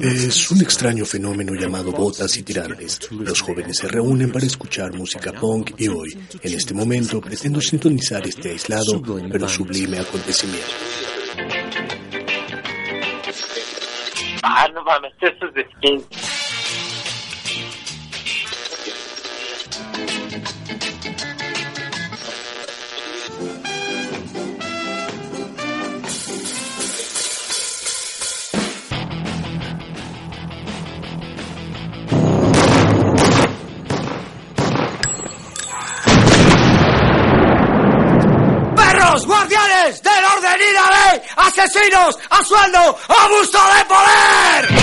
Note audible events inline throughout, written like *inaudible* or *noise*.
Es un extraño fenómeno llamado botas y tirantes. Los jóvenes se reúnen para escuchar música punk y hoy, en este momento, pretendo sintonizar este aislado pero sublime acontecimiento. Ah, no mames, eso es de a sueldo! ¡Abuso de poder!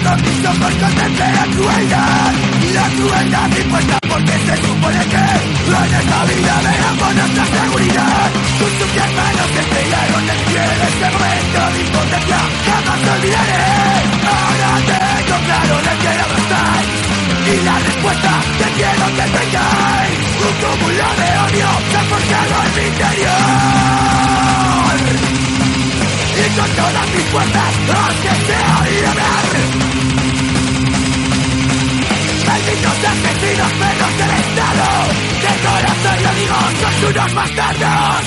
Vez Que con mis ojos contemplé la crueldad Y la crueldad impuesta porque se supone que En esta vida veamos nuestra seguridad. Tus sucias manos que estrellaron el pie de ese momento de impotencia Jamás olvidaré. Ahora tengo claro de qué lado estáis Y la respuesta que quiero que tengáis. Un cúmulo de odio se ha forjado en mi interior con todas mis fuerzas os deseo liberar. Malditos asesinos perros del Estado, de corazón lo digo, sois unos bastardos.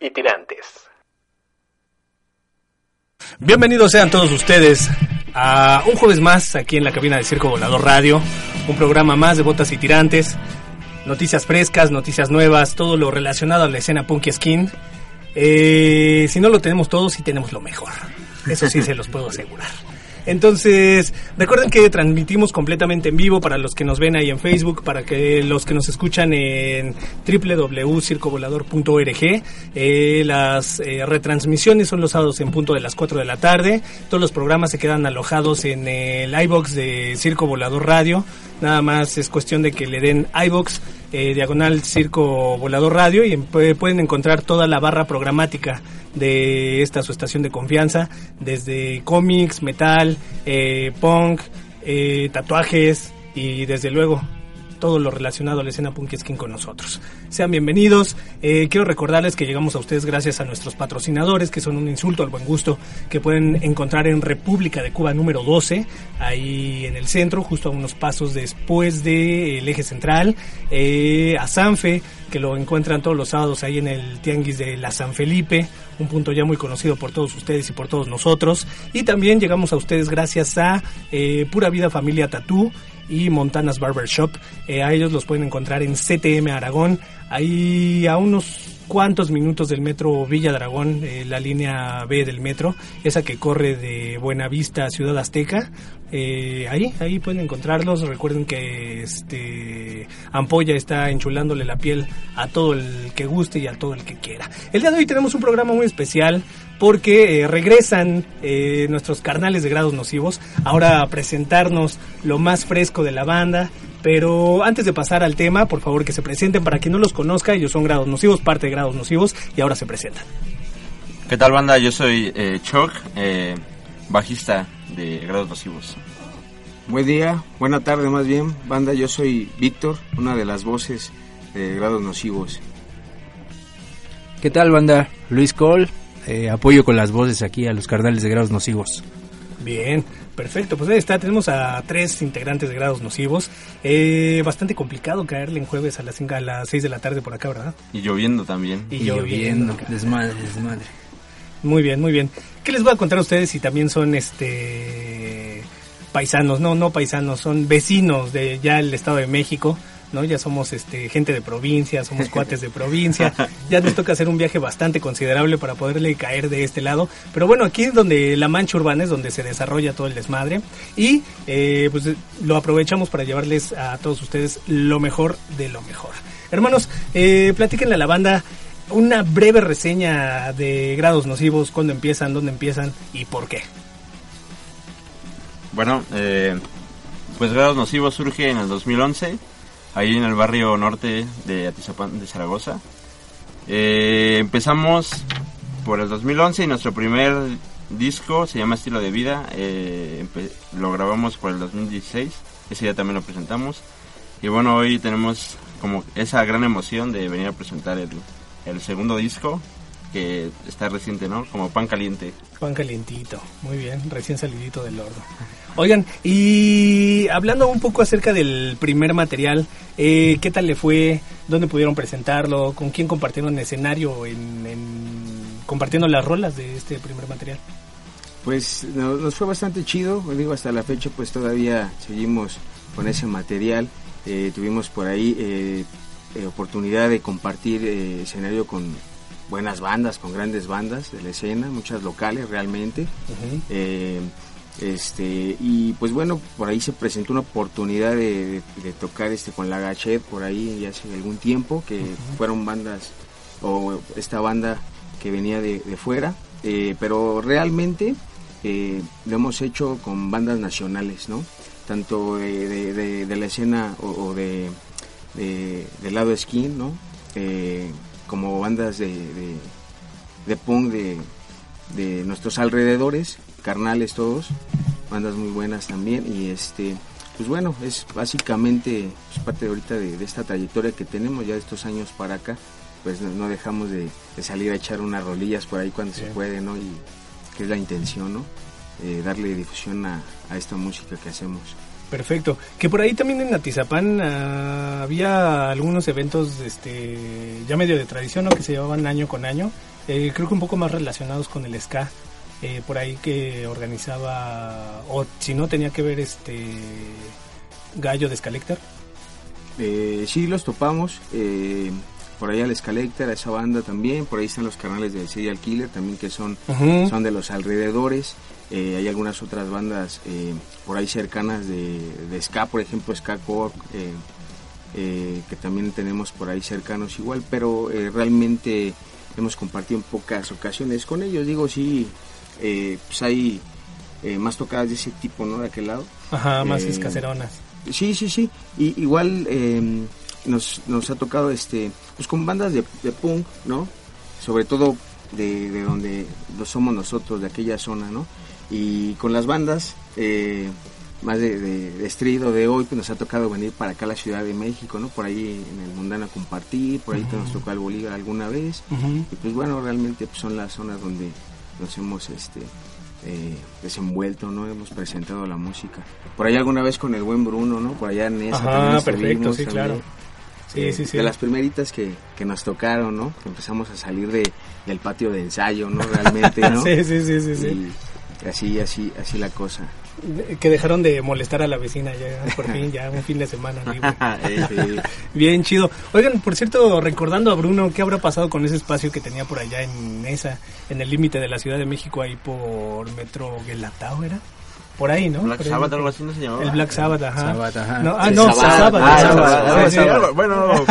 Y Tirantes. Bienvenidos sean todos ustedes a un jueves más aquí en la cabina de Circo Volador Radio, un programa más de Botas y Tirantes, noticias frescas, noticias nuevas, todo lo relacionado a la escena Punky Skin. Eh, si no lo tenemos todos, sí tenemos lo mejor. Eso sí se los puedo asegurar. Entonces, recuerden que transmitimos completamente en vivo para los que nos ven ahí en Facebook, para que los que nos escuchan en www.circovolador.org. Eh, las eh, retransmisiones son los sábados en punto de las 4 de la tarde. Todos los programas se quedan alojados en el iBox de Circo Volador Radio. Nada más es cuestión de que le den iBox eh, diagonal Circo Volador Radio y pueden encontrar toda la barra programática de esta su estación de confianza, desde cómics, metal, eh, punk, eh, tatuajes y desde luego todo lo relacionado a la escena punk skin con nosotros. Sean bienvenidos. Eh, quiero recordarles que llegamos a ustedes gracias a nuestros patrocinadores, que son un insulto al buen gusto, que pueden encontrar en República de Cuba número 12, ahí en el centro, justo a unos pasos después del eje central. Eh, a Sanfe, que lo encuentran todos los sábados ahí en el Tianguis de la San Felipe, un punto ya muy conocido por todos ustedes y por todos nosotros. Y también llegamos a ustedes gracias a eh, Pura Vida Familia Tatú y Montanas Barbershop. Eh, a ellos los pueden encontrar en CTM Aragón, ahí a unos cuantos minutos del metro Villa Dragón, eh, la línea B del metro, esa que corre de Buenavista a Ciudad Azteca. Eh, ahí, ahí pueden encontrarlos. Recuerden que este Ampolla está enchulándole la piel a todo el que guste y a todo el que quiera. El día de hoy tenemos un programa muy especial porque eh, regresan nuestros carnales de grados nocivos ahora presentarnos lo más fresco de la banda. Pero antes de pasar al tema, por favor que se presenten para quien no los conozca. Ellos son grados nocivos, parte de grados nocivos y ahora se presentan. ¿Qué tal banda? Yo soy eh, Chuck, eh, bajista de grados nocivos. Buen día, buena tarde más bien, banda. Yo soy Víctor, una de las voces de grados nocivos. ¿Qué tal banda? Luis Cole, eh, apoyo con las voces aquí a los carnales de grados nocivos. Bien, perfecto. Pues ahí está, tenemos a tres integrantes de grados nocivos. Eh, bastante complicado caerle en jueves a las, cinco, a las 6 de la tarde por acá, ¿verdad? Y lloviendo también. Y, lloviendo. Desmadre, desmadre. Muy bien, muy bien. ¿Qué les voy a contar a ustedes si también son este paisanos? No, no paisanos, son vecinos de ya el Estado de México. ¿No? Ya somos este, gente de provincia, somos *laughs* cuates de provincia, ya nos toca hacer un viaje bastante considerable para poderle caer de este lado, pero bueno, aquí es donde la mancha urbana es donde se desarrolla todo el desmadre y eh, pues lo aprovechamos para llevarles a todos ustedes lo mejor de lo mejor. Hermanos, eh, platíquenle a la banda una breve reseña de grados nocivos, cuándo empiezan, dónde empiezan y por qué. Bueno, eh, pues Grados Nocivos surge en el 2011 ahí en el barrio norte de Atizapán de Zaragoza. Eh, empezamos por el 2011 y nuestro primer disco se llama Estilo de Vida. Eh, lo grabamos por el 2016, ese día también lo presentamos. Y bueno, hoy tenemos como esa gran emoción de venir a presentar el, el segundo disco que está reciente, ¿no? Como pan caliente. Pan calientito, muy bien, recién salidito del horno. Oigan, y hablando un poco acerca del primer material, eh, ¿qué tal le fue? ¿Dónde pudieron presentarlo? ¿Con quién compartieron el escenario en, en, compartiendo las rolas de este primer material? Pues nos, nos fue bastante chido, digo, hasta la fecha pues todavía seguimos con ese material. Eh, tuvimos por ahí eh, eh, oportunidad de compartir eh, escenario con buenas bandas, con grandes bandas de la escena, muchas locales realmente. Uh -huh. eh, este y pues bueno por ahí se presentó una oportunidad de, de, de tocar este con la Gachet por ahí ya hace algún tiempo que uh -huh. fueron bandas o esta banda que venía de, de fuera. Eh, pero realmente eh, lo hemos hecho con bandas nacionales no tanto de, la escena o, o de, del lado skin no eh, como bandas de, de, punk de, de, nuestros alrededores, carnales todos, bandas muy buenas también y este pues bueno, es básicamente pues parte de ahorita de, de, esta trayectoria que tenemos ya de estos años para acá, pues no, no dejamos de, de, salir a echar unas rolillas por ahí cuando sí. se puede, ¿no? Y que es la intención, ¿no? Eh, darle difusión a, a esta música que hacemos. Perfecto. Que por ahí también en Atizapán ah, había algunos eventos este, ya medio de tradición, ¿no? Que se llevaban año con año. Eh, creo que un poco más relacionados con el ska. Eh, por ahí que organizaba, o si no tenía que ver este Gallo de Scalector. Eh, sí, los topamos. eh, por ahí al Scalector, a esa banda también. Por ahí están los canales de Serial Killer también, que son, son de los alrededores. Eh, hay algunas otras bandas por ahí cercanas de, de Ska, por ejemplo, Ska Corp, que también tenemos por ahí cercanos igual, pero realmente hemos compartido en pocas ocasiones con ellos. Digo, sí, eh, pues hay eh, más tocadas de ese tipo, ¿no? De aquel lado. Ajá, más Eh, escaseronas. Sí, sí, sí. Y, igual eh, nos, nos ha tocado este pues con bandas de, de punk, ¿no? Sobre todo de, de donde lo somos nosotros, de aquella zona, ¿no? Y con las bandas eh, más de, de, de street o de hoy, pues nos ha tocado venir para acá a la Ciudad de México, ¿no? Por ahí en el Mundana compartir, por ahí te nos tocó el Bolívar alguna vez. Y pues bueno, realmente pues, son las zonas donde nos hemos este eh, desenvuelto, ¿no? Hemos presentado la música. Por ahí alguna vez con el buen Bruno, ¿no? Por allá en esa también perfecto, sí, también. claro. Sí, Eh, sí, sí. De las primeritas que, que nos tocaron, ¿no? Que empezamos a salir de, del patio de ensayo, ¿no? Realmente, ¿no? *laughs* sí, sí, sí, sí, sí. Y así, así, así la cosa. Que dejaron de molestar a la vecina ya, por fin, ya un fin de semana libre. *laughs* Eh, Bien chido. Oigan, por cierto, recordando a Bruno, ¿qué habrá pasado con ese espacio que tenía por allá en esa, en el límite de la Ciudad de México, ahí por Metro Guelatao, era? Por ahí, ¿no? Black Sabbath, por- algo así no se llamaba. El Black Sabbath, ajá. Sabbath, ajá. No, ah, no, Sabbath. Sabbath. Ah, Sabbath, bueno,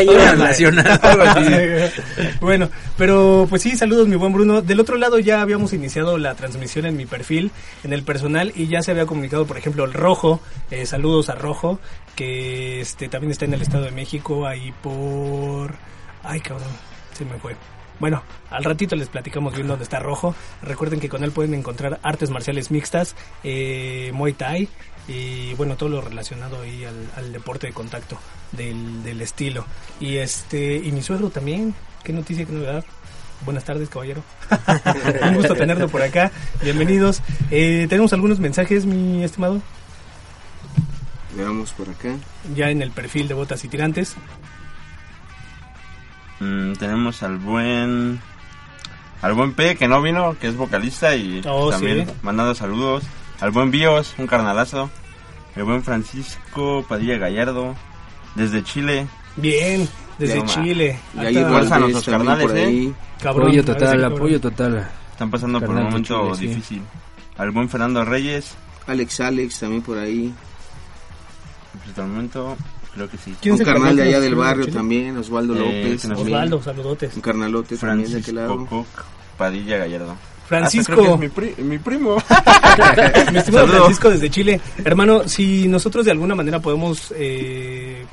*laughs* bueno, pero pues sí, saludos mi buen Bruno. Del otro lado ya habíamos iniciado la transmisión en mi perfil, en el personal, y ya se había comunicado, por ejemplo, el Rojo, eh, saludos a Rojo, que este también está en el Estado de México, ahí por... Ay, cabrón, se me fue. Bueno, al ratito les platicamos bien dónde está Rojo. Recuerden que con él pueden encontrar artes marciales mixtas, eh, Muay Thai y bueno, todo lo relacionado ahí al, al deporte de contacto del, del estilo. Y este y mi suegro también. Qué noticia, qué novedad. Buenas tardes, caballero. *laughs* Un gusto tenerlo por acá. Bienvenidos. Eh, tenemos algunos mensajes, mi estimado, veamos por acá. ya en el perfil de Botas y Tirantes. Mm, tenemos al buen al buen P que no vino, que es vocalista y Oh, también sí. mandando saludos. Al buen Bios, un carnalazo. El buen Francisco Padilla Gallardo, desde Chile. Bien, desde. Chile. Y ahí Fuerza a nuestros carnales, ¿eh? cabrón, Apoyo total, apoyo total. Están pasando por un momento Chile, sí. difícil. Al buen Fernando Reyes, Alex Alex también por ahí. pues, hasta el momento creo que sí. ¿Quién Un carnal de allá del barrio Chile? también, Osvaldo Eh, López. Osvaldo, saludotes. Un carnalote también de aquel lado. Francisco Padilla Gallardo. Francisco. Hasta creo que es mi, pri- mi primo. *laughs* Mi estimado Saludos. Francisco desde Chile. Hermano, si nosotros de alguna manera podemos eh,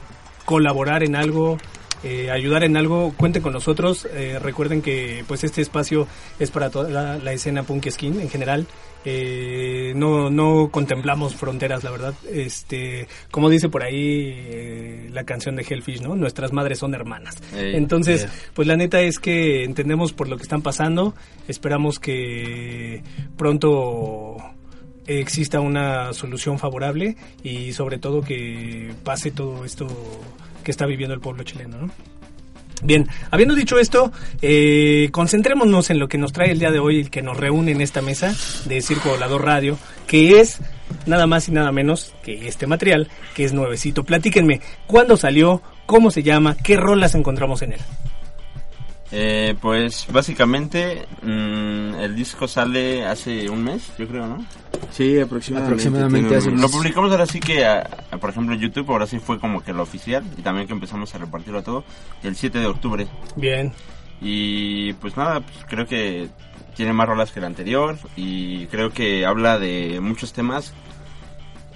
colaborar en algo, eh, ayudar en algo, cuenten con nosotros. Eh, recuerden que pues este espacio es para toda la, la escena punk skin en general. Eh, no, no contemplamos fronteras, la verdad. Este, como dice por ahí eh, la canción de Hellfish, ¿no? Nuestras madres son hermanas. Ey, Entonces, yeah. pues la neta es que entendemos por lo que están pasando. Esperamos que pronto exista una solución favorable y sobre todo que pase todo esto que está viviendo el pueblo chileno, ¿no? Bien, habiendo dicho esto, eh, concentrémonos en lo que nos trae el día de hoy, el que nos reúne en esta mesa de Circo Volador Radio, que es nada más y nada menos que este material, que es nuevecito. Platíquenme, ¿cuándo salió? ¿Cómo se llama? ¿Qué rolas encontramos en él? Eh, pues básicamente mm, el disco sale hace un mes, yo creo, ¿no? Sí, aproximadamente. Aproximadamente hace unos- Lo publicamos ahora sí que, a- a, por ejemplo, en YouTube, ahora sí fue como que lo oficial y también que empezamos a repartirlo a todo el 7 de octubre. Bien, Y pues nada, pues creo que tiene más rolas que el anterior y creo que habla de muchos temas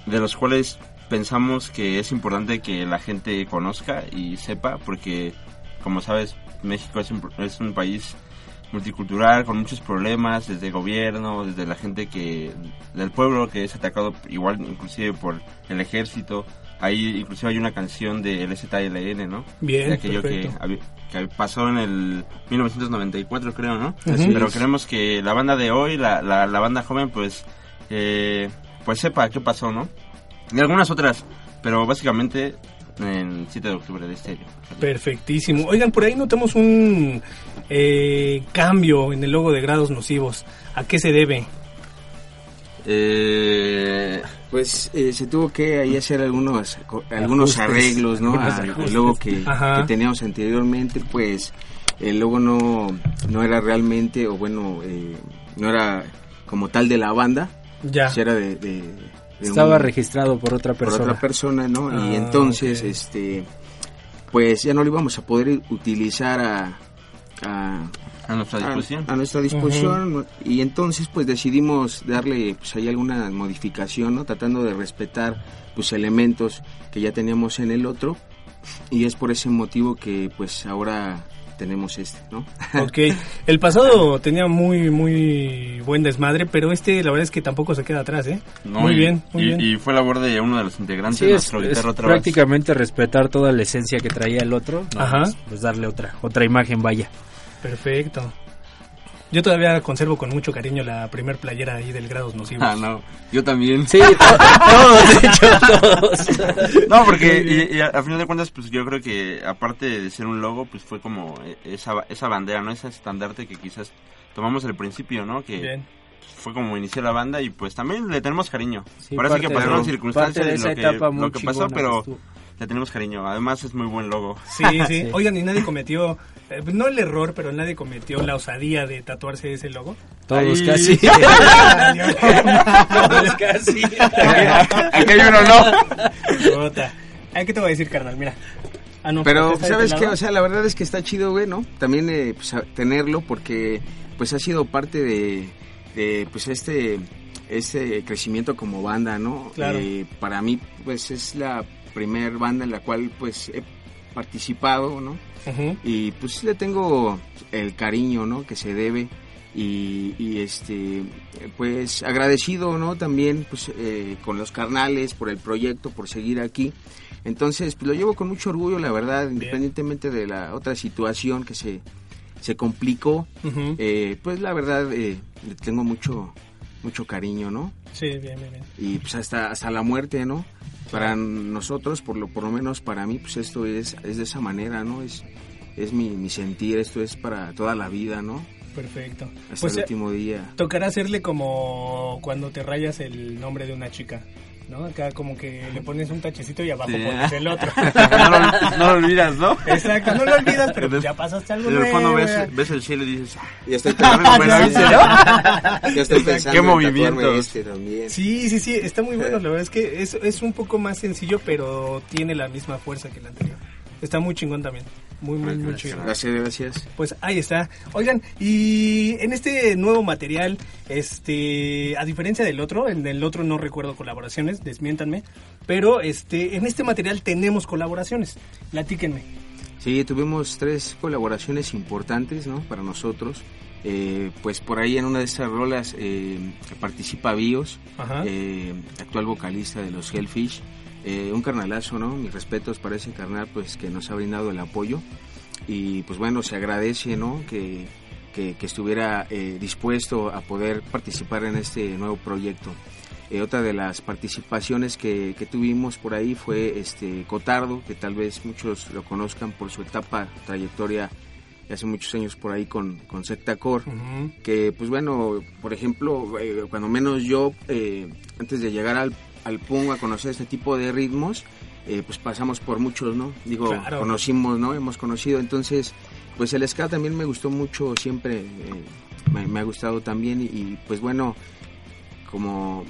de los cuales pensamos que es importante que la gente conozca y sepa porque como sabes México es un, es un país multicultural con muchos problemas desde gobierno, desde la gente que del pueblo que es atacado igual inclusive por el ejército. Ahí inclusive hay una canción de LZLN, ¿no? Bien, de aquello que, que pasó en el 1994 creo, ¿no? Pero queremos que la banda de hoy, la, la, la banda joven, pues, eh, pues sepa qué pasó, ¿no? Y algunas otras, pero básicamente en 7 de octubre de este año. Perfectísimo. Oigan, por ahí notamos un eh, cambio en el logo de grados nocivos. ¿A qué se debe? Eh, Pues eh, se tuvo que ahí hacer algunos algunos arreglos, ¿no? Al- logo que, teníamos anteriormente, pues el logo no, no era realmente, o bueno, eh, no era como tal de la banda, Ya. pues era de, de- de Estaba un- registrado por otra por persona. otra persona, ¿no? y Ah, entonces, este, pues ya no lo íbamos a poder utilizar a, a, a nuestra disposición. a nuestra disposición y entonces pues decidimos darle pues ahí alguna modificación no tratando de respetar pues elementos que ya teníamos en el otro y es por ese motivo que pues ahora tenemos este no *laughs* Ok, el pasado tenía muy, muy buen desmadre, pero este la verdad es que tampoco se queda atrás, ¿eh? No, muy y- bien, muy y, bien. y fue labor de uno de los integrantes Sí, de es, nuestro es guitarra otra vez. prácticamente respetar toda la esencia que traía el otro. Ajá. más, Pues darle otra, otra imagen, vaya. Perfecto. Yo todavía conservo con mucho cariño la primer playera ahí del Grados Nocivos. Ah, no, yo también. Sí, *laughs* todos, de hecho, todos. No, porque y, y a, a final de cuentas, pues yo creo que aparte de ser un logo, pues fue como eh, esa, esa bandera, ¿no? Ese estandarte que quizás tomamos al principio, ¿no? Que Bien. fue como inició la banda y pues también le tenemos cariño. Sí, sí que pasaron circunstancias de lo que, etapa muy lo que pasó, pero. Le tenemos cariño. Además es muy buen logo. *laughs* Sí, sí. Oigan, y nadie cometió, eh, no el error, pero nadie cometió la osadía de tatuarse ese logo. Todos Ahí- casi. *laughs* Todos casi. Aquí hay uno, ¿no? Jota. Ay, ¿Qué te voy a decir, carnal? Mira. Ah, no, pero ¿está de sabes qué o sea la verdad es que está chido güey no también eh, pues, tenerlo porque pues ha sido parte de, de, pues este este crecimiento como banda no Claro. Eh, para mí pues es la primer banda en la cual pues he participado no Ujú. y pues le tengo el cariño no que se debe. Y, y, este pues agradecido no también pues eh, con los carnales por el proyecto por seguir aquí. Entonces pues lo llevo con mucho orgullo la verdad independientemente de la otra situación que se se complicó eh, pues la verdad eh, le tengo mucho mucho cariño no Sí, bien, bien, bien. y pues hasta hasta la muerte no para nosotros por lo por lo menos para mí pues esto es es de esa manera no es es mi, mi sentir esto es para toda la vida no Perfecto. hasta Pues el eh, último día tocará hacerle como cuando te rayas el nombre de una chica. ¿No? Acá como que le pones un tachecito y abajo Sí. pones el otro. *laughs* no, lo, no lo olvidas, ¿no? Exacto, no lo olvidas, pero pues ya pasaste algo En el fondo nuevo. ves, ves el cielo y dices, "Ah, ya estoy pensando, *laughs* ya estoy pensando ¿Qué tatuarme este también Sí, sí, sí, está muy bueno. *laughs* La verdad es que es, es un poco más sencillo, pero tiene la misma fuerza que el anterior. Está muy chingón también. Muy, muy, muy chido. gracias gracias Pues ahí está. Oigan, y en este nuevo material, este, a diferencia del otro, en el otro no recuerdo colaboraciones, desmiéntanme, pero este, en este material tenemos colaboraciones. Platíquenme. Sí, tuvimos tres colaboraciones importantes, ¿no? Para nosotros. Eh, pues por ahí en una de estas rolas eh, participa Bios, eh, actual vocalista de los Hellfish. Eh, un carnalazo, ¿no? Mis respetos para ese carnal, pues que nos ha brindado el apoyo. Y pues bueno, se agradece, ¿no? Que, que, que estuviera eh, dispuesto a poder participar en este nuevo proyecto. Eh, otra de las participaciones que, que tuvimos por ahí fue este Cotardo, que tal vez muchos lo conozcan por su etapa, trayectoria de hace muchos años por ahí con, con Secta Core Ujú. que pues bueno, por ejemplo, eh, cuando menos yo, eh, antes de llegar al, al punk a conocer este tipo de ritmos, eh, pues pasamos por muchos, ¿no? Digo, Claro. conocimos, ¿no? Hemos conocido, entonces, pues el ska también me gustó mucho, siempre eh, me, me ha gustado también y, y, pues bueno, como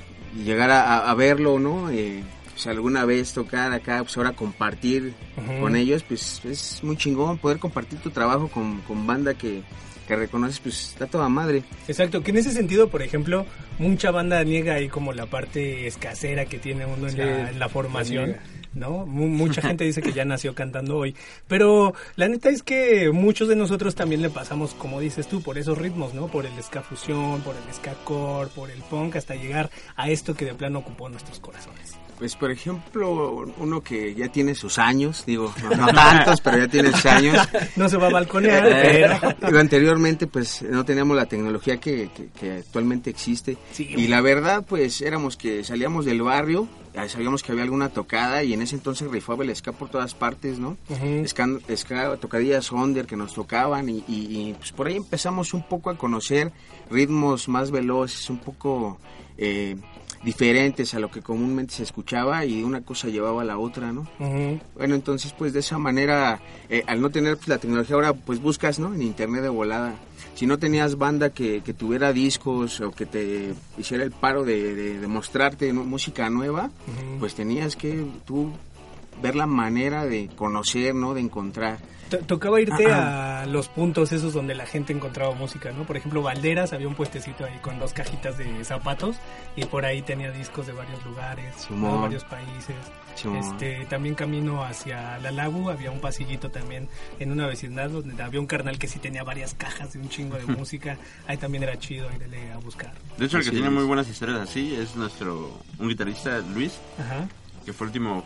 llegar a, a- a verlo, ¿no? Eh, pues alguna vez tocar acá, pues ahora compartir con ellos, pues es muy chingón poder compartir tu trabajo con, con banda que, que reconoces, pues está toda madre. Exacto, que en ese sentido, por ejemplo, mucha banda niega ahí como la parte escasera que tiene uno en, la, en la formación. ¿No? Mu- mucha *laughs* gente dice que ya nació cantando hoy. Pero la neta es que muchos de nosotros también le pasamos, como dices tú, por esos ritmos, ¿no? Por el ska fusión, por el ska core, por el punk, hasta llegar a esto que de plano ocupó nuestros corazones. Pues por ejemplo, uno que ya tiene sus años, digo, no, no tantos, pero ya tiene sus años. *laughs* No se va a balconear, Eh, pero... digo, anteriormente pues no teníamos la tecnología que, que- que actualmente existe. Sí. y la verdad pues éramos que salíamos del barrio, sabíamos que había alguna tocada y en ese entonces rifaba el ska por todas partes, ¿no? Ska, ska, tocadillas under que nos tocaban y, y- y, pues por ahí empezamos un poco a conocer ritmos más veloces, un poco eh, diferentes a lo que comúnmente se escuchaba y una cosa llevaba a la otra, ¿no? Bueno, entonces pues de esa manera, eh, al no tener pues, la tecnología ahora pues buscas, ¿no? En internet de volada. Si no tenías banda que, que tuviera discos o que te hiciera el paro de, de- de mostrarte música nueva, pues tenías que tú ver la manera de conocer, ¿no? De encontrar. To- Tocaba irte a los puntos esos donde la gente encontraba música, ¿no? Por ejemplo, Valderas había un puestecito ahí con dos cajitas de zapatos y por ahí tenía discos de varios lugares, ¿no? Simón. varios países. Este, también camino hacia la Lagu, había un pasillito también en una vecindad donde había un carnal que sí tenía varias cajas de un chingo de *laughs* música. Ahí también era chido irle a buscar. De hecho, el que Así tiene es. muy buenas historias así es nuestro, un guitarrista, Luis, Ajá. que fue el último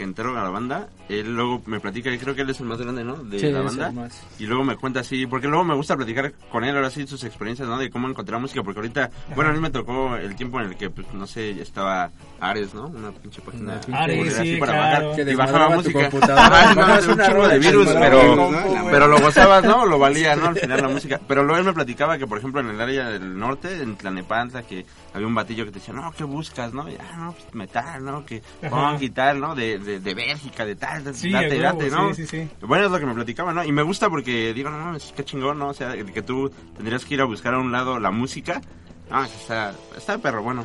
que entró a la banda. Él luego me platica, y creo que él es el más grande, ¿no? De Sí, la banda. más. Y luego me cuenta así, porque luego me gusta platicar con él ahora sí sus experiencias, ¿no? De cómo encontrar música, porque ahorita, bueno, a mí me tocó el tiempo en el que, pues, no sé, estaba Ares, ¿no? Una pinche página. Una pinche Ares, así sí, para claro. bajar, Que y bajaba música. Ajá, *laughs* no, un de y virus, pero, pero lo gozabas, ¿no? Lo valía, ¿no? *laughs* Al final la música. Pero luego él me platicaba que, por ejemplo, en el área del norte, en Tlanepantla, que había un batillo que te decía, no, ¿qué buscas, no? Ya, no, pues metal, ¿no? Que punk y tal, ¿no? De, de, de Bélgica, de tal, Sí, date, huevo, date, ¿no? sí, sí, sí. Bueno, es lo que me platicaba, ¿no? Y me gusta porque digo, no mames, qué chingón, ¿no? O sea, que tú tendrías que ir a buscar a un lado la música. Ah, está, está perro, bueno.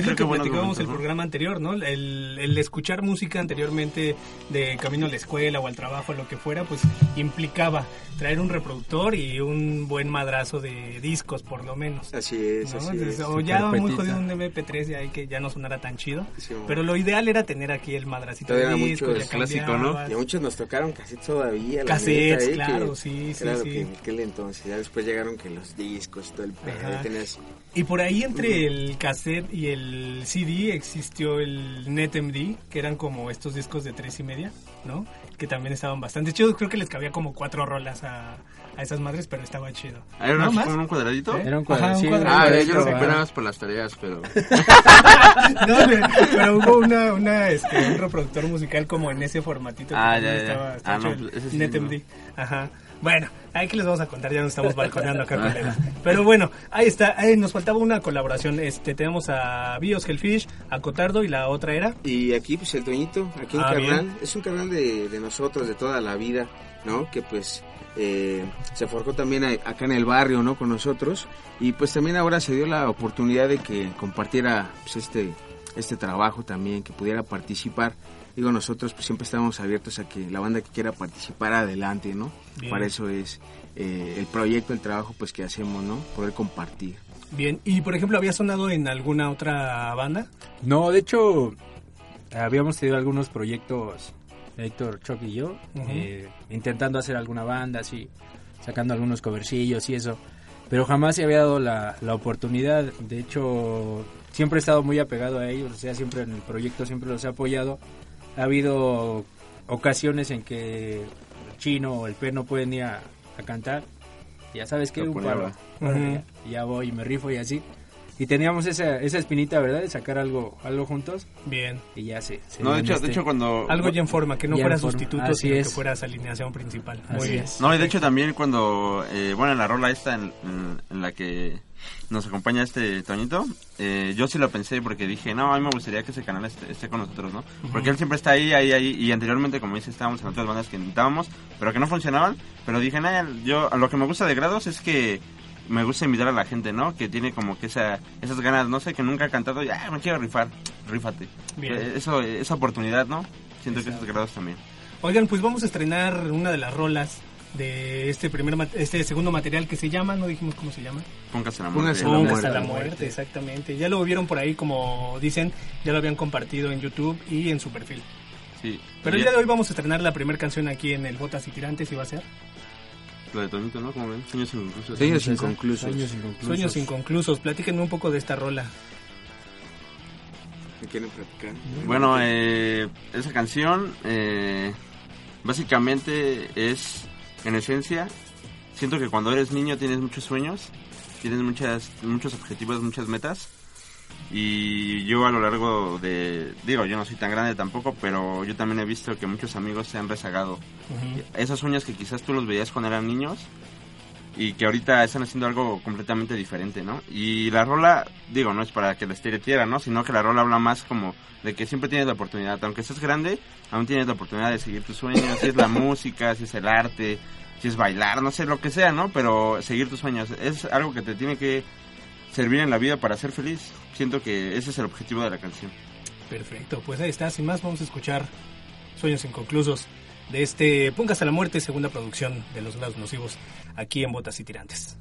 Es lo que buenos platicábamos el programa anterior, ¿no? El, el escuchar música anteriormente de camino a la escuela o al trabajo, lo que fuera, pues implicaba traer un reproductor y un buen madrazo de discos, por lo menos. Así es, ¿no? así Entonces, es. o ya muy jodido un MP3 de ahí que ya no sonara tan chido. Sí, pero lo ideal era tener aquí el madracito Todavía de era discos, mucho clásico, ¿no? Y a muchos nos tocaron cassettes todavía. Cassettes, neta, ¿eh? claro, Que- sí, sí, Claro sí. que en aquel entonces. Ya después llegaron que los discos, todo el pedo. Y Y por ahí entre el cassette y el CD existió el NetMD, que eran como estos discos de tres y media, ¿no? Que también estaban bastante chidos. Creo que les cabía como cuatro rolas a, a esas madres, pero estaba chido. Ah, ¿Era ¿No más? un cuadradito? Era un sí, un Ah, cuadradito, yo lo nada más por las tareas, pero... *laughs* No, pero, hubo una, una, este, un reproductor musical como en ese formatito. que Ah, también ya, ya. Estaba, estaba Ah, no, chido, ese sí, NetMD. Ajá. Bueno, ahí que les vamos a contar, ya nos estamos balconeando acá. Pero bueno, ahí está, ahí nos faltaba una colaboración. Este, tenemos a Bios Hellfish, a Cotardo y la otra era. Y aquí, pues el Toñito, aquí un Ah, carnal, bien. es un carnal de, de nosotros, de toda la vida, ¿no? Que pues eh, se forjó también a- acá en el barrio, ¿no? Con nosotros. Y pues también ahora se dio la oportunidad de que compartiera pues, este, este trabajo también, que pudiera participar. Digo, nosotros pues siempre estamos abiertos a que la banda que quiera participar adelante, ¿no? Bien. Para eso es eh, el proyecto, el trabajo pues que hacemos, ¿no? Poder compartir. Bien, y por ejemplo, ¿había sonado en alguna otra banda? No, de hecho, habíamos tenido algunos proyectos, Héctor, Chuck y yo, eh, intentando hacer alguna banda, así, sacando algunos covercillos y eso. Pero jamás se había dado la, la oportunidad. De hecho, siempre he estado muy apegado a ellos, o sea, siempre en el proyecto siempre los he apoyado. Ha habido ocasiones en que el chino o el P no pueden ir a, a cantar. Ya sabes que un paro. ya voy y me rifo y así. Y teníamos esa, esa espinita, ¿verdad? De sacar algo, algo juntos Bien. y ya se... se No, de hecho, este- de hecho cuando... Algo ya en forma, que no fuera sustituto, así sino que es. fuera esa alineación principal. Muy Así bien. es. No, y de hecho también cuando, eh, bueno, en la rola esta en, en- en la que nos acompaña este Toñito, eh, yo sí lo pensé porque dije, no, a mí me gustaría que ese canal esté, esté con nosotros, ¿no? Porque él siempre está ahí, ahí, ahí, y anteriormente, como dice, estábamos en otras bandas que intentábamos, pero que no funcionaban, pero dije, nah, yo, lo que me gusta de Grados es que me gusta invitar a la gente, ¿no? Que tiene como que esa, esas ganas, no sé, que nunca ha cantado, ya, me quiero rifar, rífate. Bien. Eh, Eso, esa oportunidad, ¿no? Siento que esos Grados también. Oigan, pues vamos a estrenar una de las rolas de este primer este segundo material que se llama, no dijimos cómo se llama. Póngase la Póngase muerte. la Pongas a muerte. la muerte, exactamente. Ya lo vieron por ahí, como dicen, ya lo habían compartido en YouTube y en su perfil. Sí. Pero el día de hoy vamos a estrenar la primera canción aquí en el Botas y Tirantes y va a ser La de Toñito, ¿no? Como ven, sueños inconclusos. Sueños Esa, inconclusos. Sueños inconclusos. Sueños Inconclusos. Platíquenme un poco de esta rola. ¿Me quieren platicar? Bueno, eh, esa canción eh, básicamente es, en esencia, siento que cuando eres niño tienes muchos sueños, tienes muchas, muchos objetivos, muchas metas. Y yo a lo largo de, digo, yo no soy tan grande tampoco, pero yo también he visto que muchos amigos se han rezagado. Esos sueños que quizás tú los veías cuando eran niños y que ahorita están haciendo algo completamente diferente, ¿no? Y la rola, digo, no es para que la estereotiera, ¿no? Sino que la rola habla más como de que siempre tienes la oportunidad, aunque seas grande, aún tienes la oportunidad de seguir tus sueños, si es la *laughs* música, si es el arte, si es bailar, no sé, lo que sea, ¿no? Pero seguir tus sueños es algo que te tiene que servir en la vida para ser feliz. Siento que ese es el objetivo de la canción. Perfecto, pues ahí está. Sin más, vamos a escuchar Sueños Inconclusos de este Punkas a la Muerte, segunda producción de Los Lados Nocivos, aquí en Botas y Tirantes.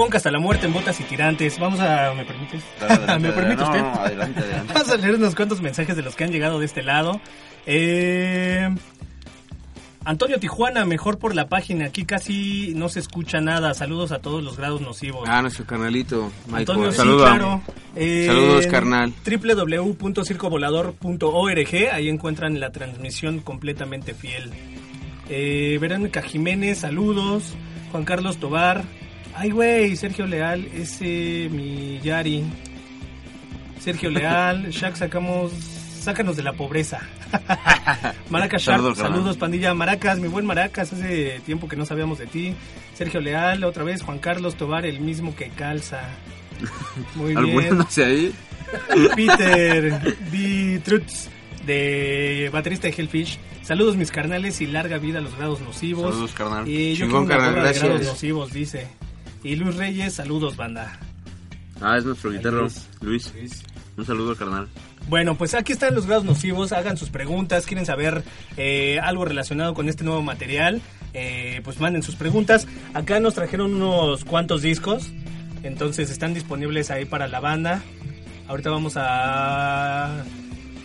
Punk hasta la muerte en Botas y Tirantes. Vamos a... ¿Me permites? *laughs* ¿Me permite usted? no, adelante, adelante. Vamos a leer unos cuantos mensajes de los que han llegado de este lado. Eh, Antonio Tijuana, mejor por la página. Aquí casi no se escucha nada. Saludos a todos los grados nocivos. Ah, nuestro canalito, Antonio, Michael. sí, claro. Eh, Saludos, carnal. www.circovolador.org. Ahí encuentran la transmisión completamente fiel. Eh, Verónica Jiménez, saludos. Juan Carlos Tobar. Ay, güey, Sergio Leal, ese mi Yari. Sergio Leal, *laughs* Shaq sacamos sácanos de la pobreza. *laughs* Maracas Sharp, Saludos, pandilla. Maracas, mi buen Maracas, hace tiempo que no sabíamos de ti. Sergio Leal, otra vez, Juan Carlos Tobar, el mismo que calza. Muy *laughs* ¿Alguno bien. ahí? Peter B. Trutz, de baterista de Hellfish. Saludos mis carnales y larga vida a los grados nocivos. Saludos, carnal. Y yo Chingón, carnal, gracias. grados nocivos, dice. Y Luis Reyes, saludos, banda. Ah, es nuestro guitarro, Luis. Luis. Un saludo, carnal. Bueno, pues aquí están los grados nocivos, hagan sus preguntas, quieren saber eh, algo relacionado con este nuevo material, eh, pues manden sus preguntas. Acá nos trajeron unos cuantos discos, entonces están disponibles ahí para la banda. Ahorita vamos a...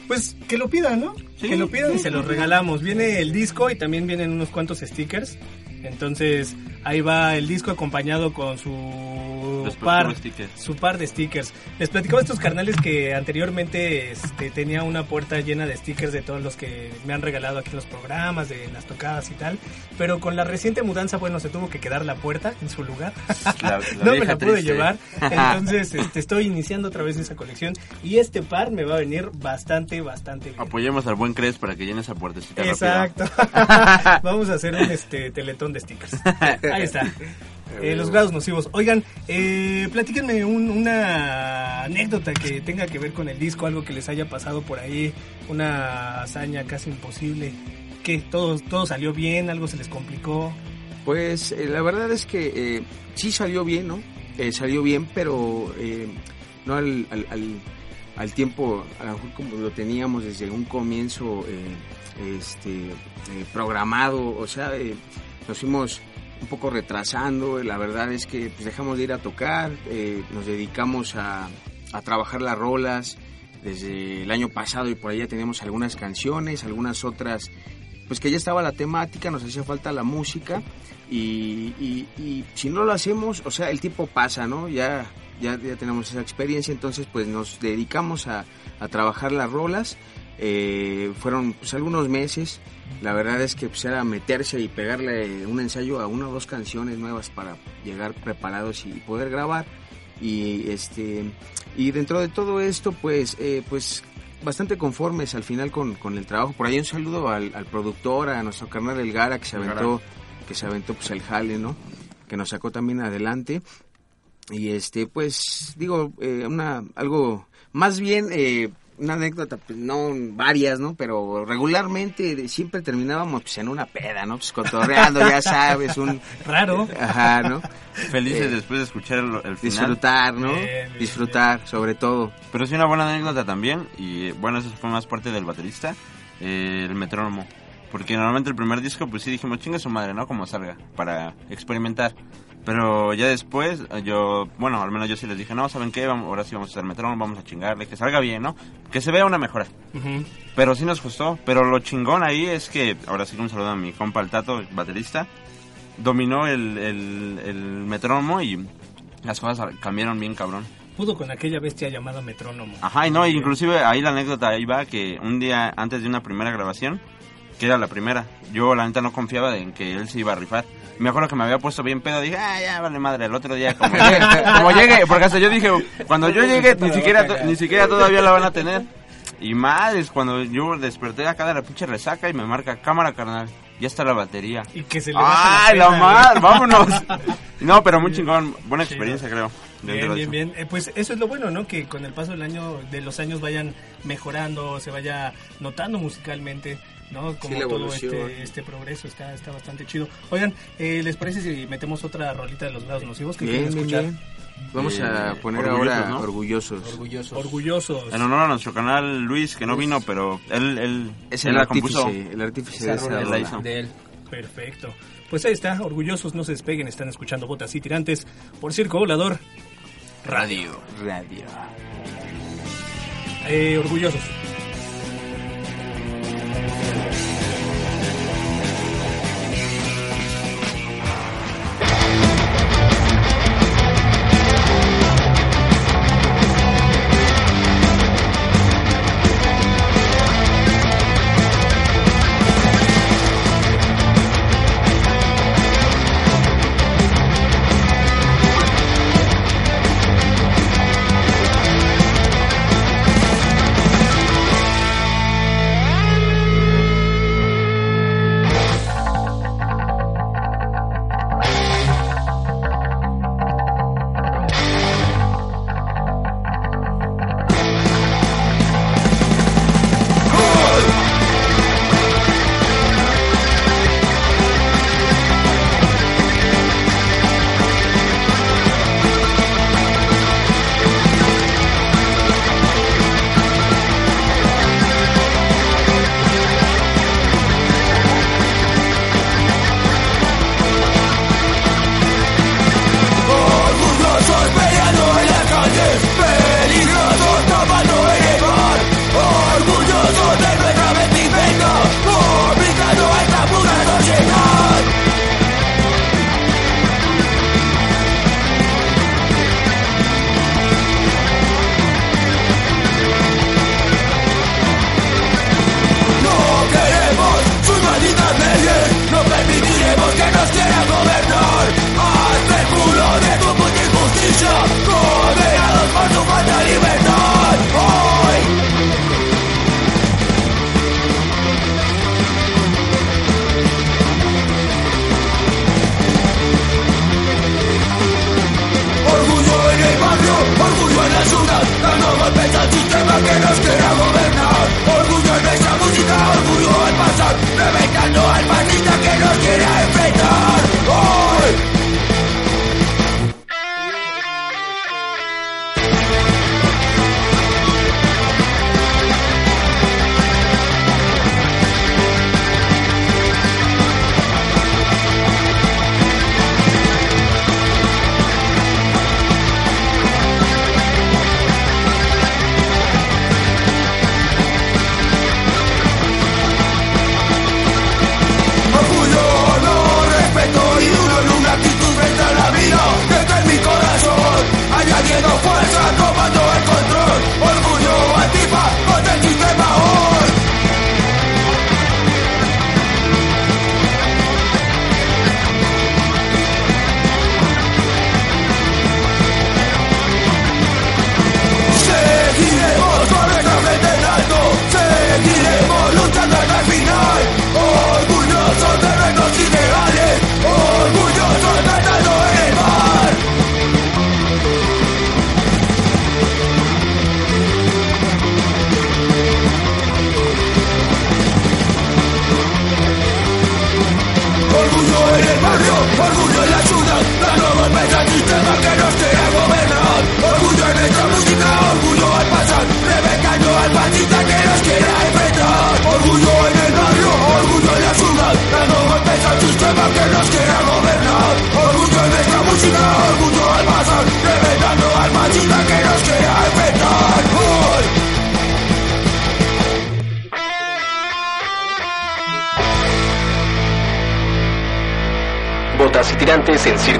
Pues que lo pidan, ¿no? Sí, que lo pidan y se los regalamos. Viene el disco y también vienen unos cuantos stickers. Entonces ahí va el disco acompañado con su par, sticker. su par de stickers. Les platicaba a estos carnales que anteriormente este, tenía una puerta llena de stickers de todos los que me han regalado aquí en los programas, de las tocadas y tal. Pero con la reciente mudanza, bueno, se tuvo que quedar la puerta en su lugar. *laughs* La- la *laughs* no me la pude triste. llevar. *laughs* Entonces este, estoy iniciando otra vez esa colección. Y este par me va a venir bastante, bastante bien. Apoyemos al buen Cres para que llene esa puertecita. Exacto. Vamos a hacer un este teletón de stickers. Ahí está. Eh, los grados nocivos. Oigan, eh, platíquenme un- una anécdota que tenga que ver con el disco, algo que les haya pasado por ahí, una hazaña casi imposible. ¿Qué? ¿Todo, todo salió bien? ¿Algo se les complicó? Pues eh, la verdad es que eh, sí salió bien, ¿no? Eh, salió bien, pero eh, no al, al, al- al tiempo, a lo mejor como lo teníamos desde un comienzo eh, este, eh, programado, o sea, eh, nos fuimos un poco retrasando, la verdad es que pues, dejamos de ir a tocar, eh, nos dedicamos a, a trabajar las rolas, desde el año pasado y por ahí ya teníamos algunas canciones, algunas otras pues que ya estaba la temática, nos hacía falta la música y, y- y si no lo hacemos, o sea, el tiempo pasa, ¿no? Ya, ya, ya tenemos esa experiencia, entonces pues nos dedicamos a, a trabajar las rolas. Eh, fueron pues algunos meses, la verdad es que pues era meterse y pegarle un ensayo a una o dos canciones nuevas para llegar preparados y poder grabar. Y este y dentro de todo esto pues eh, pues bastante conformes al final con, con el trabajo. Por ahí un saludo al, al productor a nuestro carnal El Gara que se aventó que se aventó pues el jale no que nos sacó también adelante. Y este pues digo eh, una algo más bien eh, una anécdota pues no varias no pero regularmente siempre terminábamos pues en una peda no pues cotorreando ya sabes un *laughs* Raro. ajá no Felices Eh, después de escuchar el, el final. disfrutar no Bien, bien, disfrutar sobre todo Pero sí una buena anécdota también. Y bueno, eso fue más parte del baterista. eh, el metrónomo. Porque normalmente el primer disco, pues sí dijimos, chinga su madre, ¿no? Como salga, para experimentar. Pero ya después, yo, bueno, al menos yo sí les dije, no, ¿saben qué? Vamos, ahora sí vamos a hacer metrónomo, vamos a chingarle, que salga bien, ¿no? Que se vea una mejora. Pero sí nos gustó. Pero lo chingón ahí es que, ahora sí que un saludo a mi compa el Tato, baterista, dominó el, el, el metrónomo y las cosas cambiaron bien cabrón. Pudo con aquella bestia llamada metrónomo. Ajá, y no, inclusive ahí la anécdota ahí va que un día antes de una primera grabación, que era la primera, yo la neta no confiaba en que él se iba a rifar. Me acuerdo que me había puesto bien pedo, dije, ah, ya vale madre, el otro día como *laughs* llegue, como llegue, porque hasta yo dije, cuando yo llegue ni siquiera, ni siquiera todavía la van a tener. Y madres, cuando yo desperté acá de la pinche resaca y me marca cámara carnal, ya está la batería. Y que se le ¡Ay, la mar! ¡Vámonos! *laughs* No, pero muy chingón, buena experiencia creo. Bien, bien, eso. bien. Eh, pues eso es lo bueno, ¿no? Que con el paso del año, de los años vayan mejorando, se vaya notando musicalmente, ¿no? Como la todo este, este progreso está, está bastante chido. Oigan, eh, ¿les parece si metemos otra rolita de los grados nocivos que Bien, quieren escuchar? bien. Vamos Eh, a poner orgullosos, ahora ¿no? orgullosos. Orgullosos. Orgullosos. En honor a nuestro canal Luis, que no vino, pero él, él, Es él el la compuso. artífice, el artífice Esa de esa rola él la rola. hizo. de él. Perfecto. Pues ahí está, orgullosos, no se despeguen, están escuchando Botas y Tirantes por Circo Volador Radio. Radio. Eh. Orgullosos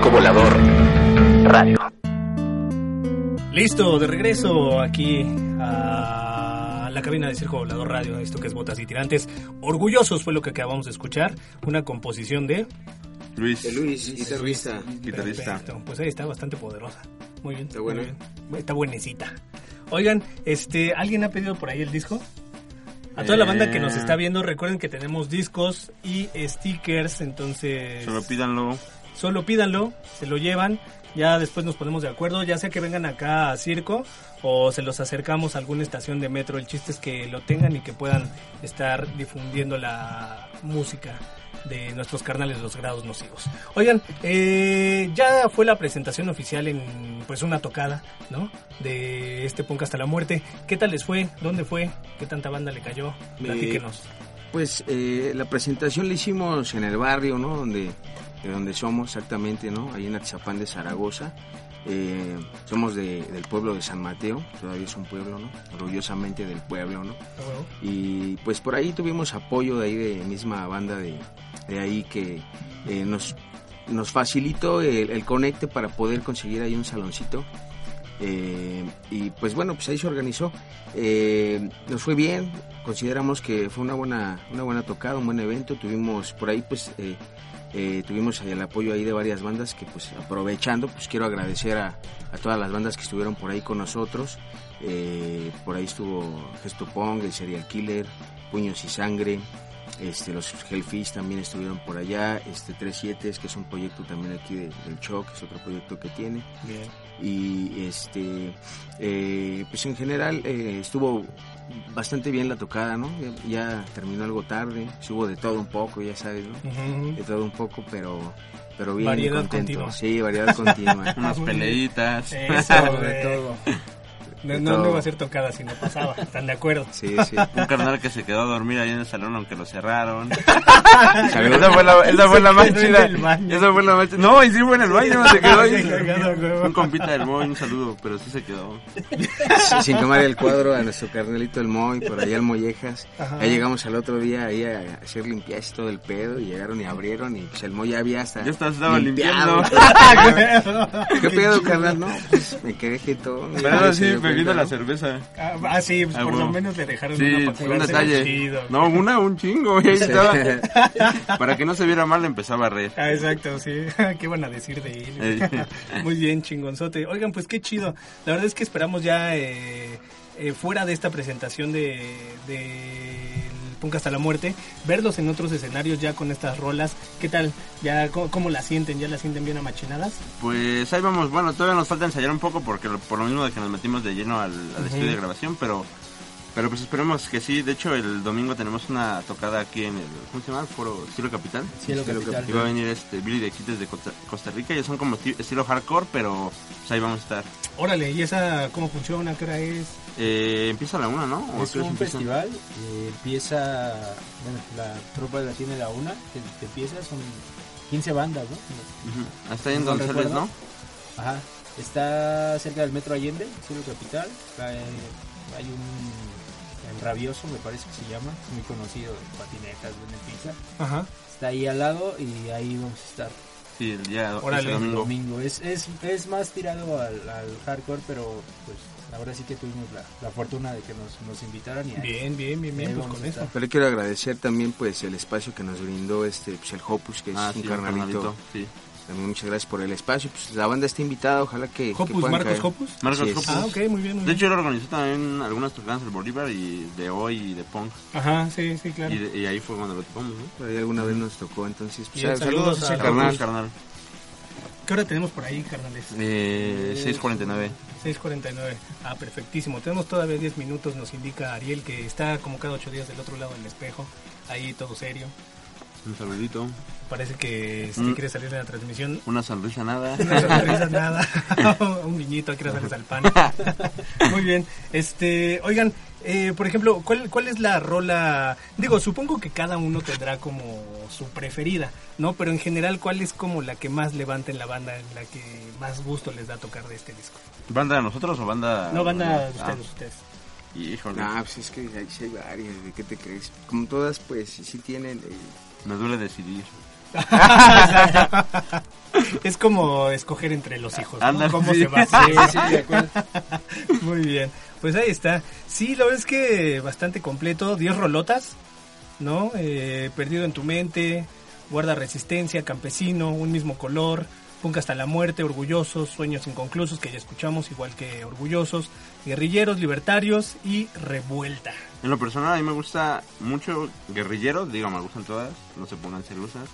Circo Volador Radio. Listo, de regreso aquí a la cabina de Circo Volador Radio, esto que es Botas y Tirantes. Orgullosos fue lo que acabamos de escuchar, una composición de... Luis. De Luis, guitarrista. Pues ahí está bastante poderosa. Muy bien. Está buena. bien. Está buenecita. Oigan, este, ¿alguien ha pedido por ahí el disco? A toda la banda que nos Eh. está viendo, recuerden que tenemos discos y stickers, entonces... Solo pídanlo. Solo pídanlo, se lo llevan, ya después nos ponemos de acuerdo, ya sea que vengan acá a Circo o se los acercamos a alguna estación de metro. El chiste es que lo tengan y que puedan estar difundiendo la música de nuestros carnales los grados nocivos. Oigan, eh, ya fue la presentación oficial en pues una tocada, ¿no? De este punk hasta la muerte. ¿Qué tal les fue? ¿Dónde fue? ¿Qué tanta banda le cayó? Platíquenos. Pues eh, la presentación la hicimos en el barrio, ¿no? Donde, de donde somos exactamente, ¿no? Ahí en Atizapán de Zaragoza. Eh, somos de- del pueblo de San Mateo, todavía es un pueblo, ¿no? Orgullosamente del pueblo, ¿no? Y pues por ahí tuvimos apoyo de ahí de misma banda de, de ahí que eh, nos, nos facilitó el, el conecte para poder conseguir ahí un saloncito. Eh, y pues bueno, pues ahí se organizó. Nos fue bien, consideramos que fue una buena, una buena tocada, un buen evento. Tuvimos por ahí pues eh, tuvimos el apoyo ahí de varias bandas que pues aprovechando pues quiero agradecer a, a todas las bandas que estuvieron por ahí con nosotros. Eh, por ahí estuvo Gesto Pong, el Serial Killer, Puños y Sangre, este, los Hellfish también estuvieron por allá, este 37 que es un proyecto también aquí de- del Choc, es otro proyecto que tiene. Bien. Y este, eh, pues en general eh, estuvo bastante bien la tocada, ¿no? Ya, ya terminó algo tarde, hubo de todo un poco, ya sabes, ¿no? De todo un poco, pero, pero bien y Variedad contento. continua. Sí, variedad continua. *laughs* Unas peleitas. Eso, de *laughs* todo. No, no, no iba a ser tocada si no pasaba, ¿están de acuerdo? Sí, *laughs* sí. Un carnal que se quedó a dormir ahí en el salón aunque lo cerraron. Esa fue la, *laughs* esa fue la más chida. Esa fue la más chida. No, y sí fue en el baño, se quedó ahí. *laughs* Se. Un compita del Moy, un saludo, pero sí se quedó. Sí, sin tomar el cuadro a nuestro carnalito el Moy, por allá al Mollejas. Ajá. Ahí llegamos al otro día ahí a hacer limpieza y todo el pedo y llegaron y abrieron y pues el Moy ya había hasta Ya estaba- limpiado. limpiando. ¿Qué pedo, carnal? No, pues me quedé todo. Pero sí, bebiendo la cerveza. Ah, ah, sí, pues Ah, por lo menos le dejaron Sí, una para un detalle. chido. No, una, un chingo, güey. ahí estaba. *laughs* Para que no se viera mal, le empezaba a reír. Ah, exacto, sí. *laughs* ¿Qué van a decir de él? *laughs* Muy bien, chingonzote. Oigan, pues qué chido. La verdad es que esperamos ya eh, eh, fuera de esta presentación de, Punk hasta la muerte, verlos en otros escenarios ya con estas rolas. ¿Qué tal? ¿Ya cómo, cómo la sienten? ¿Ya la sienten bien amachinadas? Pues ahí vamos, bueno, todavía nos falta ensayar un poco porque por lo mismo de que nos metimos de lleno al, estudio de grabación, pero pero pues esperemos que sí. De hecho, el domingo tenemos una tocada aquí en el, ¿cómo se llama? El foro Cielo Capital. Cielo Capital. Y va a venir este Billy de Quites de Costa, Costa Rica. Ellos son como esti- estilo hardcore, pero pues ahí vamos a estar. Órale, ¿y esa cómo funciona? ¿Qué hora es? Eh, empieza a la una, ¿no? ¿O Es un empieza? festival, eh, empieza, bueno, la tropa la tiene la una, que, que empieza, son 15 bandas, ¿no? Ujú. Hasta ahí en No. Ajá, está cerca del Metro Allende, Cielo Capital, hay, hay un rabioso, me parece que se llama, muy conocido de patinetas, vende pizza, Ajá. está ahí al lado y ahí vamos a estar Sí, el día Órale. el domingo. domingo. Es, es, es más tirado al, al hardcore, pero pues ahora sí que tuvimos la, la fortuna de que nos, nos invitaran y ahí- Bien, bien, bien, bien, pues vamos con a eso. estar. Pero quiero agradecer también pues el espacio que nos brindó este pues, el Hopus, que es Ah, un sí, un carnalito. carnalito, sí. También muchas gracias por el espacio. Pues la banda está invitada, ojalá que, que Hopus, puedan Marcos caer. Hopus. Marcos. Hopus. Ah, ok, muy bien, muy De bien. hecho, él organizó también algunas tocadas del Bolívar y de hoy y de Punk. Ajá, sí, sí, claro. Y, de- y ahí fue cuando lo tocamos, ¿no? Por ahí alguna vez nos tocó, entonces pues, saludos, saludos a a ese Carnal, carnal. carnal. ¿Qué hora tenemos por ahí, carnales? Eh, 6.49. 6.49. Ah, perfectísimo. Tenemos todavía 10 minutos, nos indica Ariel, que está como cada 8 días del otro lado del espejo. Ahí todo serio. Un saludito. Parece que este, Mm. quiere salir de la transmisión. *laughs* Una sonrisa nada. No sonrisas, nada. *laughs* Un guiñito, quiero sales al pan. *laughs* Muy bien. Este, oigan, eh, por ejemplo, ¿cuál, ¿cuál es la rola? Digo, supongo que cada uno tendrá como su preferida, ¿no? Pero en general, ¿cuál es como la que más levanta en la banda, en la que más gusto les da tocar de este disco? ¿Banda de nosotros o banda...? No, banda de Ah, ustedes, ustedes. Híjole, Ah, pues es que hay, hay varias, ¿de qué te crees? Como todas, pues sí tienen... eh, me duele decidir. *laughs* es como escoger entre los hijos. ¿no? Ándale, ¿Cómo sí. se va a hacer? Sí, sí, de acuerdo. *laughs* Muy bien. Pues ahí está. Sí, la verdad es que bastante completo. 10 rolotas, ¿no? Eh, Perdido en tu mente, Guarda resistencia, Campesino, Un mismo color, Punk hasta la muerte, Orgullosos, Sueños inconclusos, que ya escuchamos, igual que Orgullosos, Guerrilleros, Libertarios y Revuelta. En lo personal a mí me gusta mucho Guerrillero, digo, me gustan todas, no se pongan celosas.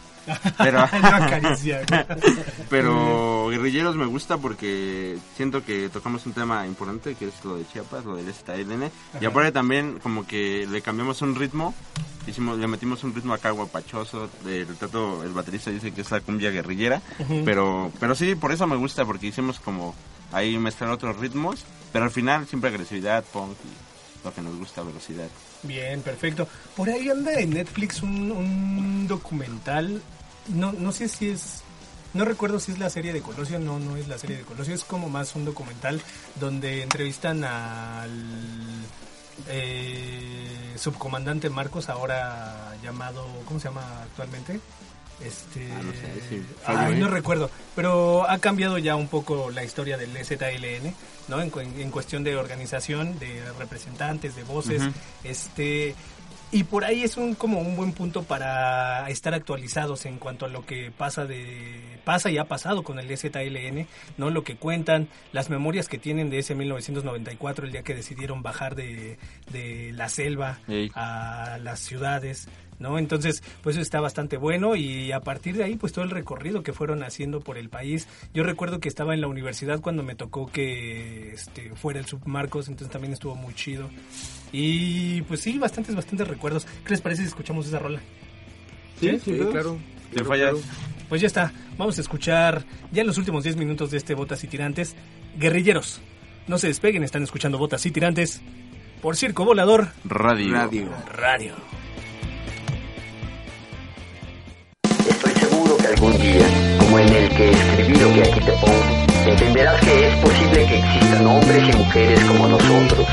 Pero, *laughs* *laughs* pero Guerrilleros me gusta porque siento que tocamos un tema importante que es lo de Chiapas, lo del ZLN. Y aparte también como que le cambiamos un ritmo, hicimos, le metimos un ritmo acá guapachoso. El el baterista dice que es la cumbia guerrillera. Pero, pero sí, por eso me gusta, porque hicimos como ahí mezclar otros ritmos. Pero al final siempre agresividad, punk y lo que nos gusta, velocidad. Bien, perfecto. Por ahí anda en Netflix un, un documental. No, no sé si es. No recuerdo si es la serie de Colosio. No, no es la serie de Colosio. Es como más un documental donde entrevistan al eh, subcomandante Marcos, ahora llamado. ¿Cómo se llama actualmente? Este. Ah, no sé, sí, ay, fallo, ¿eh? no recuerdo. Pero ha cambiado ya un poco la historia del ZLN, ¿no? En, en cuestión de organización, de representantes, de voces. Este. Y por ahí es un como un buen punto para estar actualizados en cuanto a lo que pasa de pasa y ha pasado con el ZLN, no lo que cuentan, las memorias que tienen de ese 1994, el día que decidieron bajar de, de la selva a las ciudades, ¿no? Entonces, pues eso está bastante bueno y a partir de ahí, pues todo el recorrido que fueron haciendo por el país. Yo recuerdo que estaba en la universidad cuando me tocó que este, fuera el Submarcos, entonces también estuvo muy chido. Y pues sí, bastantes, bastantes recuerdos. ¿Qué les parece si escuchamos esa rola? Sí, sí, claro. Te fallas. Pues ya está, vamos a escuchar ya en los últimos 10 minutos de este Botas y Tirantes, Guerrilleros. No se despeguen, están escuchando Botas y Tirantes por Circo Volador Radio. Radio. Radio. Algún día, como en el que escribí lo que aquí te pongo, entenderás que es posible que existan hombres y mujeres como nosotros,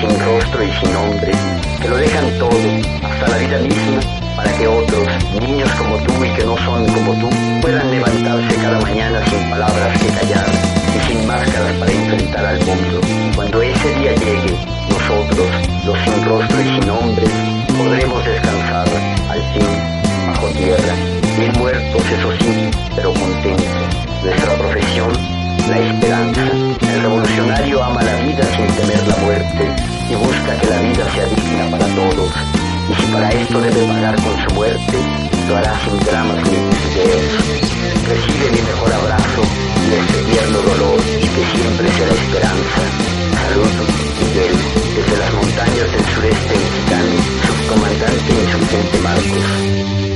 sin rostro y sin nombre, que lo dejan todo, hasta la vida misma, para que otros, niños como tú y que no son como tú, puedan levantarse cada mañana sin palabras que callar y sin máscaras para enfrentar al mundo. Cuando ese día llegue, nosotros, los sin rostro y sin nombre, podremos descansar, al fin, bajo tierra, bien muertos, eso sí, pero contentos. Nuestra profesión, la esperanza. El revolucionario ama la vida sin temer la muerte y busca que la vida sea digna para todos. Y si para esto debe pagar con su muerte, lo hará sin dramas ni ideas. Recibe mi mejor abrazo y este tierno dolor que siempre será esperanza. Saludos, Miguel, desde las montañas del sureste mexicano, subcomandante insurgente Marcos.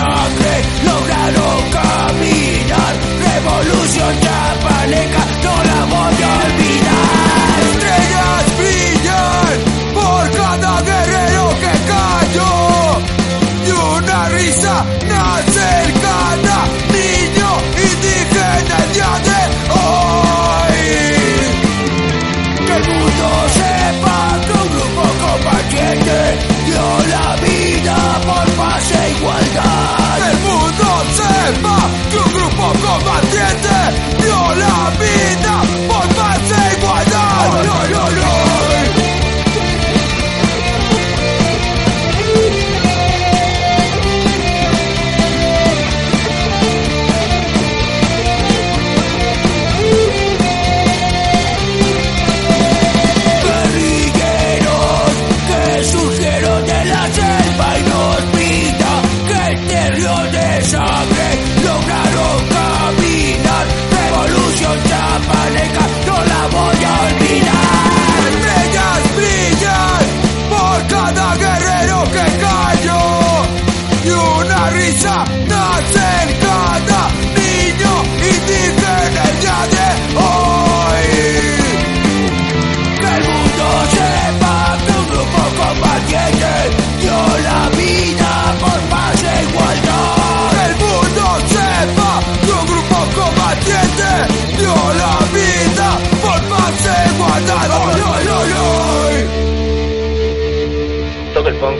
Sangre lograron caminar. Revolución chapaneca,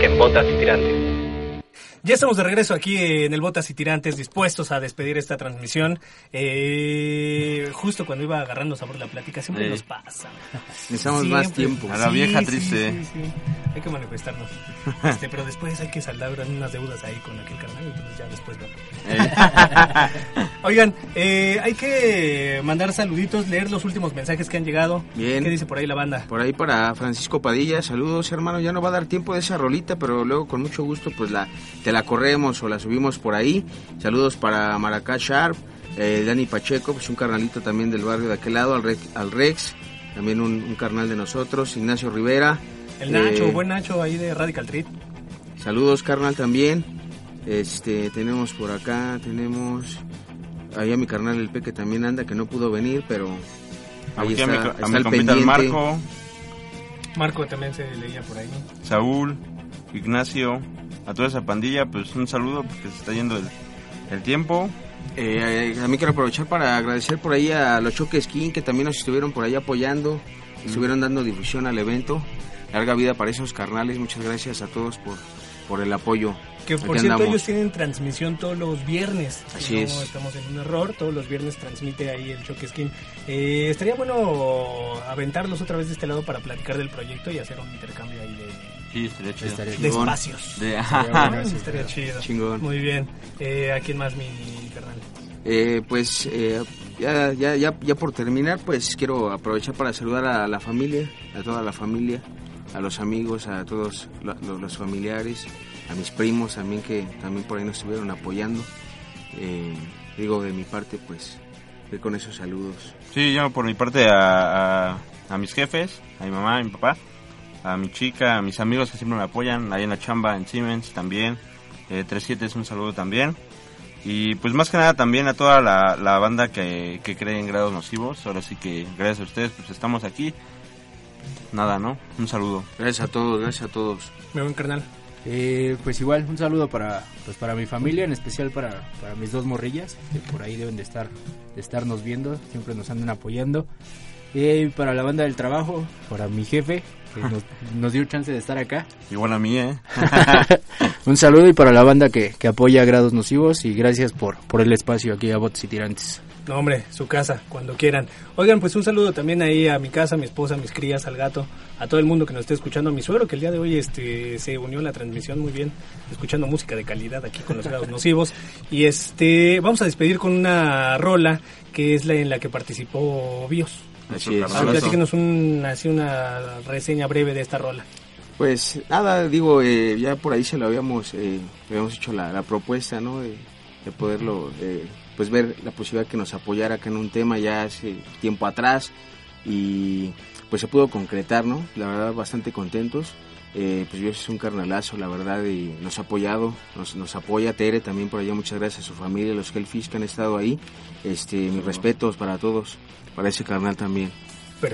punk en botas y tirantes. Ya estamos de regreso aquí en el Botas y Tirantes, dispuestos a despedir esta transmisión. Eh, justo cuando iba agarrando sabor la plática, siempre Sí. nos pasa. Necesitamos más tiempo. A la vieja triste. Sí, sí. Hay que manifestarnos. Este, pero después hay que saldar unas deudas ahí con aquel carnal, entonces ya después no. *laughs* Oigan, eh, hay que mandar saluditos, leer los últimos mensajes que han llegado. Bien. ¿Qué dice por ahí la banda? Por ahí para Francisco Padilla, saludos hermano, ya no va a dar tiempo de esa rolita, pero luego con mucho gusto pues la te la corremos o la subimos por ahí. Saludos para Maracá Sharp, eh, Dani Pacheco, pues un carnalito también del barrio de aquel lado, al Rex, al Rex también un, un carnal de nosotros, Ignacio Rivera. El Nacho, eh, buen Nacho ahí de Radical Treat. Saludos carnal también. Este, tenemos por acá, tenemos ahí a mi carnal el Peque también anda que no pudo venir, pero ahí Aquí a está, mi, a está mi al compita el pendiente. Marco, Marco también se leía por ahí. Saúl, Ignacio, a toda esa pandilla, pues un saludo porque se está yendo el, el tiempo. Eh, también quiero aprovechar para agradecer por ahí a los Choques Skin que también nos estuvieron por ahí apoyando, estuvieron dando difusión al evento. Larga vida para esos carnales, muchas gracias a todos por, por el apoyo. Que por Aquí cierto, andamos. ellos tienen transmisión todos los viernes. Así no es. estamos en un error, todos los viernes transmite ahí el Choque Skin. Eh, estaría bueno aventarlos otra vez de este lado para platicar del proyecto y hacer un intercambio ahí de, Sí, estaría chido. Estaría de Chingón. espacios. De- eso *laughs* estaría chido. Chingón. Muy bien. Eh, ¿A quién más, mi carnal? Eh, pues eh, ya, ya, ya, ya por terminar, pues quiero aprovechar para saludar a la familia, a toda la familia, a los amigos, a todos lo- lo- los familiares, a mis primos también que también por ahí nos estuvieron apoyando. Eh, digo, de mi parte, pues, voy con esos saludos. Sí, yo por mi parte a, a, a mis jefes, a mi mamá, a mi papá, a mi chica, a mis amigos que siempre me apoyan, ahí en la chamba, en Siemens también. Eh, 37 es un saludo también. Y pues más que nada también a toda la, la banda que, que cree en grados nocivos. Ahora sí que gracias a ustedes pues estamos aquí. Nada, ¿no? Un saludo. Gracias a todos, gracias a todos. Mi buen carnal. Eh, pues igual, un saludo para, pues para mi familia, en especial para, para mis dos morrillas, que por ahí deben de estar, de estarnos viendo, siempre nos andan apoyando. Eh, para la banda del trabajo, para mi jefe, que nos, nos dio chance de estar acá. Igual a mí, ¿eh? *laughs* Un saludo y para la banda que, que apoya a Grados Nocivos y gracias por, por el espacio aquí a Bots y Tirantes. No, hombre, su casa, cuando quieran. Oigan, pues un saludo también ahí a mi casa, a mi esposa, a mis crías, al gato, a todo el mundo que nos esté escuchando, a mi suegro que el día de hoy este se unió a la transmisión muy bien, escuchando música de calidad aquí con los grados *laughs* nocivos. Y este, vamos a despedir con una rola que es la en la que participó Bios. Así es. A ver, platíquenos un, así una reseña breve de esta rola. Pues nada, digo, eh, ya por ahí se lo habíamos, eh, habíamos hecho la, la propuesta, ¿no? De, de poderlo, eh, pues ver la posibilidad que nos apoyara acá en un tema ya hace tiempo atrás y pues se pudo concretar, ¿no? La verdad, bastante contentos. eh, pues yo es un carnalazo, la verdad, y nos ha apoyado, nos, nos apoya Tere también por allá, muchas gracias a su familia, los Hellfish que han estado ahí, este, mis respetos para todos, para ese carnal también.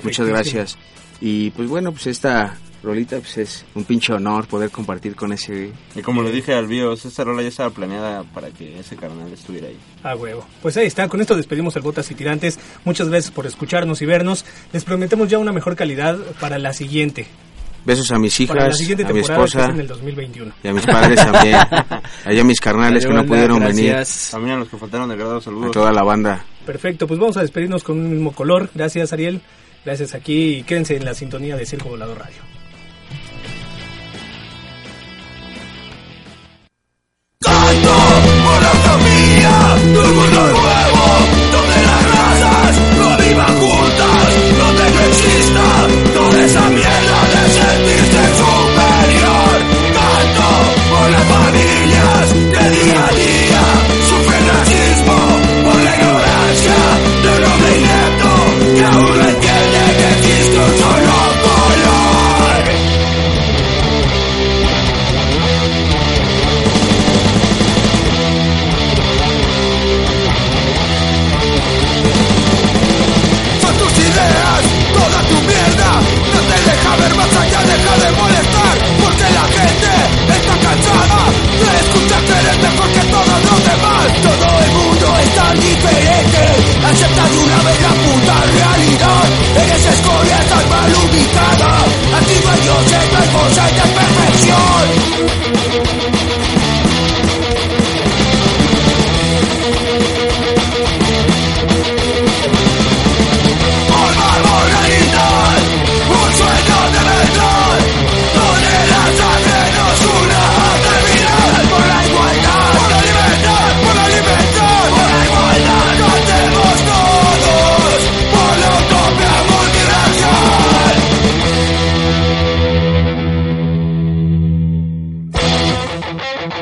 Muchas gracias. Y pues bueno, pues esta rolita pues es un pinche honor poder compartir con ese... Y como le dije al Bios, esta rola ya estaba planeada para que ese carnal estuviera ahí. Ah, huevo. Pues ahí está, con esto despedimos el Botas y Tirantes. Muchas gracias por escucharnos y vernos. Les prometemos ya una mejor calidad para la siguiente. Besos a mis hijas, a mi esposa es en el 2021. y a mis padres también. *laughs* Allá mis carnales que no pudieron venir. También a los que faltaron de grado, A saludos. toda la banda. Perfecto, pues vamos a despedirnos con un mismo color. Gracias, Ariel. Gracias aquí y quédense en la sintonía de Circo Volador Radio.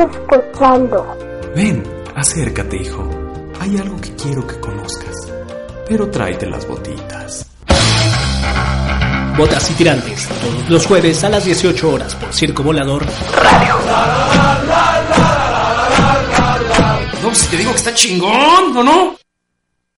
escuchando? Ven, acércate, hijo. Hay algo que quiero que conozcas. Pero tráete las botitas. Botas y Tirantes, todos los jueves a las 18 horas por Circo Volador No, si te digo que está chingón, ¿o no?